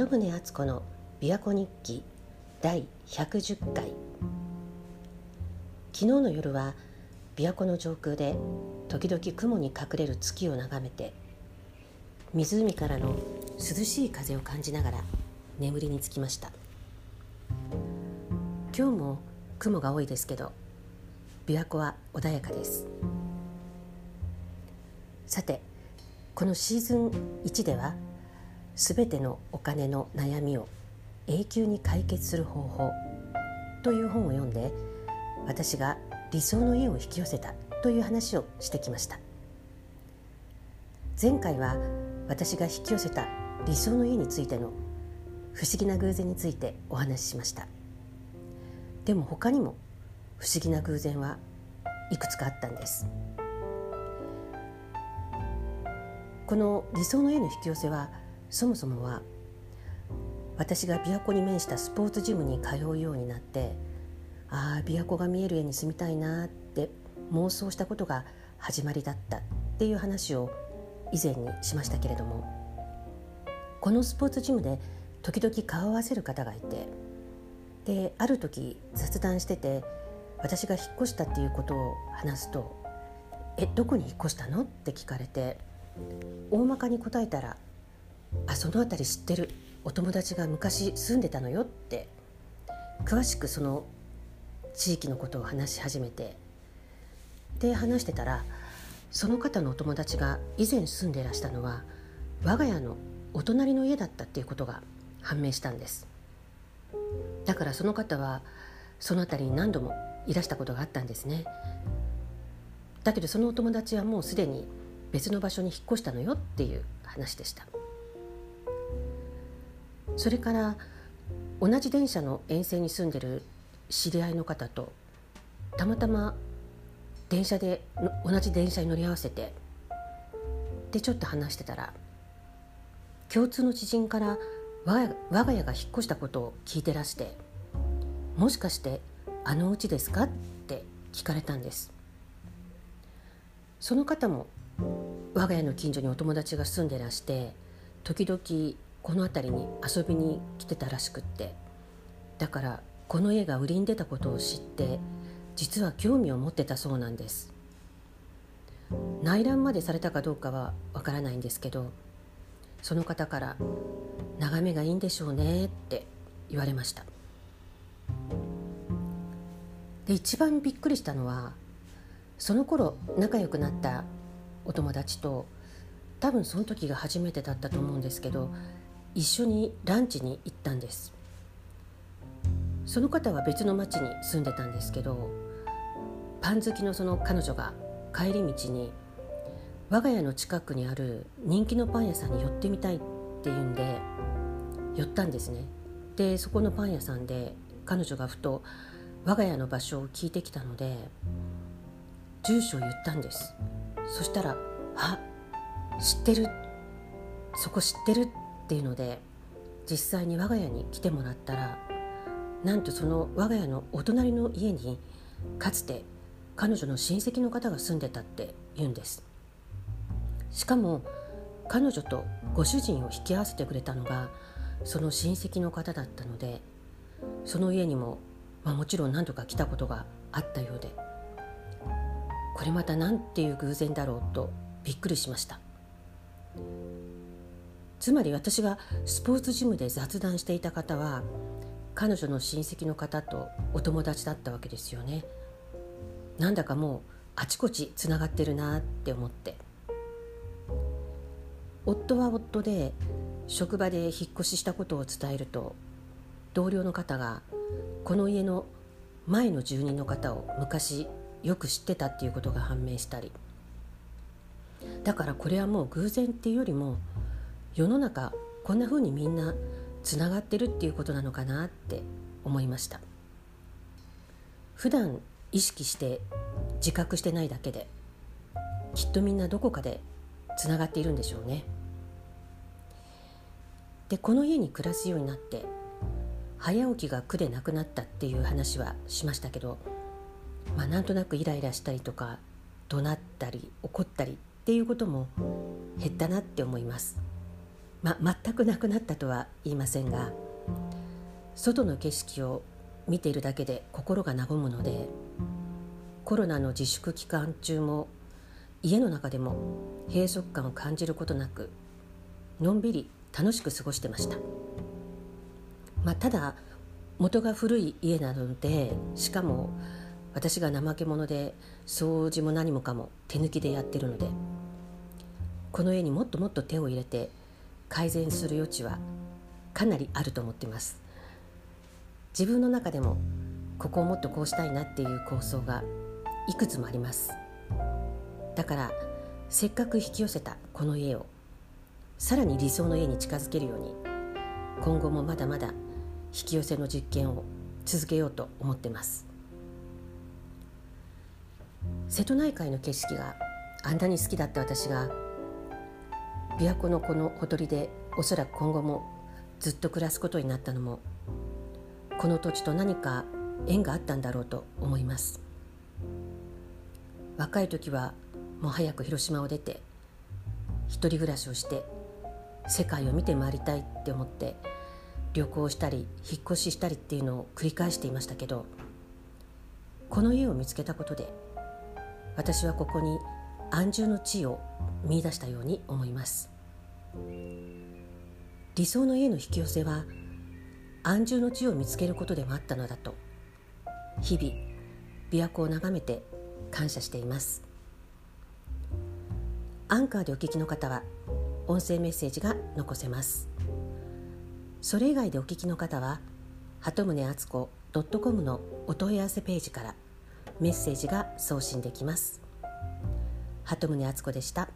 鳩宗敦子の琵琶湖日記第110回。昨日の夜は琵琶湖の上空で時々雲に隠れる月を眺めて湖からの涼しい風を感じながら眠りにつきました。今日も雲が多いですけど琵琶湖は穏やかです。さてこのシーズン1ではすべてのお金の悩みを永久に解決する方法。という本を読んで私が理想の家を引き寄せたという話をしてきました。前回は私が引き寄せた理想の家についての不思議な偶然についてお話ししました。でも他にも不思議な偶然はいくつかあったんです。この理想の家の引き寄せはそもそもは私が琵琶湖に面したスポーツジムに通うようになってああ琵琶湖が見える家に住みたいなって妄想したことが始まりだったっていう話を以前にしましたけれどもこのスポーツジムで時々顔を合わせる方がいてである時雑談してて私が引っ越したっていうことを話すと「えどこに引っ越したの?」って聞かれて大まかに答えたらあその辺り知ってる。お友達が昔住んでたのよって。詳しくその地域のことを話し始めて。で話してたらその方のお友達が以前住んでいらしたのは我が家のお隣の家だったっていうことが判明したんです。だからその方はその辺りに何度もいらしたことがあったんですね。だけどそのお友達はもうすでに別の場所に引っ越したのよっていう話でした。それから同じ電車の沿線に住んでる知り合いの方とたまたま電車で同じ電車に乗り合わせてでちょっと話してたら共通の知人から我が家が引っ越したことを聞いてらして「もしかしてあのうちですか?」って聞かれたんですその方も我が家の近所にお友達が住んでらして時々この辺りに遊びに来てたらしくって。だからこの家が売りに出たことを知って実は興味を持ってたそうなんです。内覧までされたかどうかはわからないんですけどその方から「眺めがいいんでしょうね」って言われました。で一番びっくりしたのはその頃仲良くなったお友達と多分その時が初めてだったと思うんですけど一緒にランチに行ったんです。その方は別の町に住んでたんですけどパン好きのその彼女が帰り道に我が家の近くにある人気のパン屋さんに寄ってみたいっていうんで寄ったんですね。でそこのパン屋さんで彼女がふと我が家の場所を聞いてきたので住所を言ったんです。そしたら「あ知ってる。そこ知ってる」ってていうので実際に我が家に来てもらったらなんとその我が家のお隣の家にかつて彼女の親戚の方が住んでたって言うんです。しかも彼女とご主人を引き合わせてくれたのがその親戚の方だったのでその家にも、まあ、もちろん何度か来たことがあったようでこれまた何ていう偶然だろうとびっくりしました。つまり私がスポーツジムで雑談していた方は彼女の親戚の方とお友達だったわけですよね。なんだかもうあちこちつながってるなって思って。夫は夫で職場で引っ越ししたことを伝えると同僚の方がこの家の前の住人の方を昔よく知ってたっていうことが判明したり。だからこれはもう偶然っていうよりも世の中こんな風にみんなつながってるっていうことなのかなって思いました。普段意識して自覚してないだけできっとみんなどこかでつながっているんでしょうね。でこの家に暮らすようになって早起きが苦でなくなったっていう話はしましたけどまあなんとなくイライラしたりとか怒鳴ったり怒ったりっていうことも減ったなって思います。ま全くなくなったとは言いませんが外の景色を見ているだけで心が和むのでコロナの自粛期間中も家の中でも閉塞感を感じることなくのんびり楽しく過ごしてました、まあ、ただ元が古い家なのでしかも私が怠け者で掃除も何もかも手抜きでやってるのでこの家にもっともっと手を入れて改善する余地はかなりあると思っています。自分の中でもここをもっとこうしたいなっていう構想がいくつもあります。だからせっかく引き寄せたこの家をさらに理想の家に近づけるように今後もまだまだ引き寄せの実験を続けようと思ってます。瀬戸内海の景色があんなに好きだった私が琵琶湖のこのほとりでおそらく今後もずっと暮らすことになったのもこの土地と何か縁があったんだろうと思います。若い時はもう早く広島を出て一人暮らしをして世界を見て回りたいって思って旅行したり引っ越ししたりっていうのを繰り返していましたけどこの家を見つけたことで私はここに安住の地を見出したように思います。理想の家の引き寄せは安住の地を見つけることでもあったのだと日々琵琶湖を眺めて感謝しています。アンカーでお聞きの方は音声メッセージが残せます。それ以外でお聞きの方は鳩宗敦子 .com のお問い合わせページからメッセージが送信できます。鳩宗敦子でした。